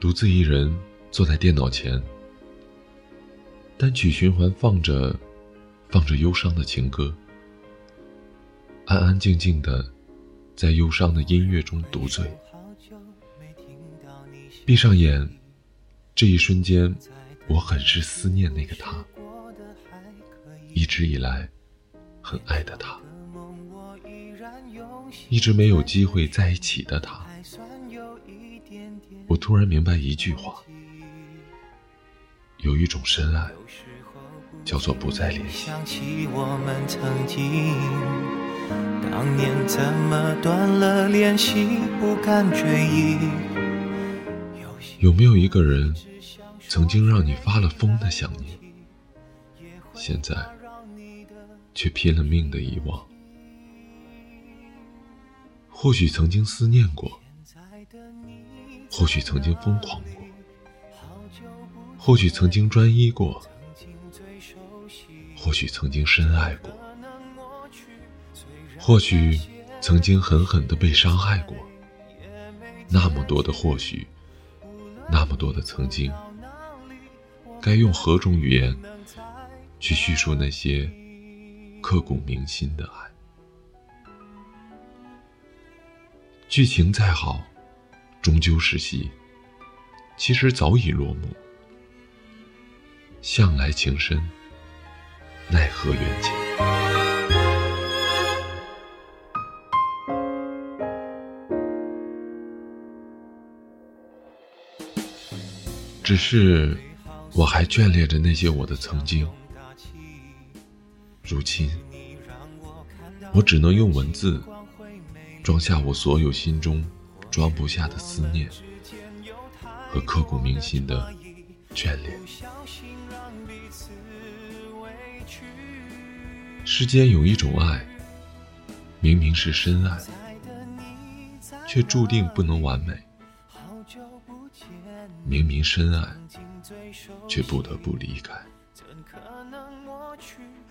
独自一人坐在电脑前，单曲循环放着，放着忧伤的情歌，安安静静的，在忧伤的音乐中独醉。闭上眼，这一瞬间，我很是思念那个他，一直以来很爱的他，一直没有机会在一起的他。我突然明白一句话：有一种深爱，叫做不再联系。当年怎么断了联系，不敢追忆。有没有一个人，曾经让你发了疯的想念，现在却拼了命的遗忘？或许曾经思念过。或许曾经疯狂过，或许曾经专一过，或许曾经深爱过，或许曾经狠狠的被伤害过。那么多的或许，那么多的曾经，该用何种语言去叙述那些刻骨铭心的爱？剧情再好。终究是戏，其实早已落幕。向来情深，奈何缘浅。只是，我还眷恋着那些我的曾经。如今，我只能用文字装下我所有心中。装不下的思念和刻骨铭心的眷恋。世间有一种爱，明明是深爱，却注定不能完美；明明深爱，却不得不离开；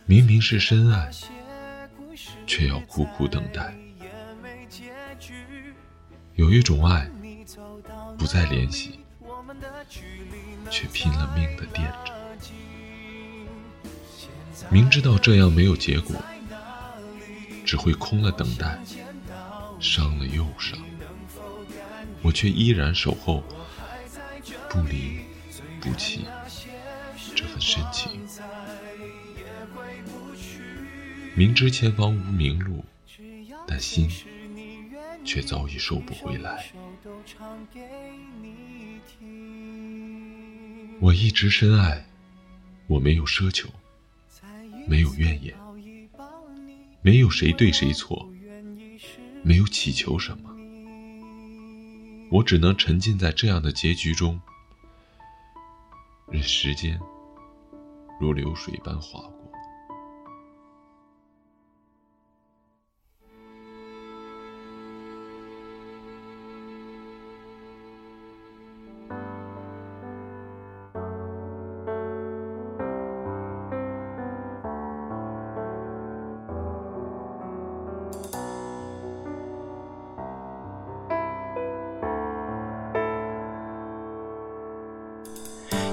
明明是深爱，却要苦苦等待。有一种爱，不再联系，却拼了命的惦着。明知道这样没有结果，只会空了等待，伤了又伤，我却依然守候，不离不弃这份深情。明知前方无明路，但心。却早已收不回来。我一直深爱，我没有奢求，没有怨言，没有谁对谁错，没有祈求什么。我只能沉浸在这样的结局中，任时间如流水般划过。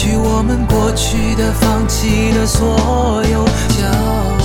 去我们过去的、放弃的所有骄傲。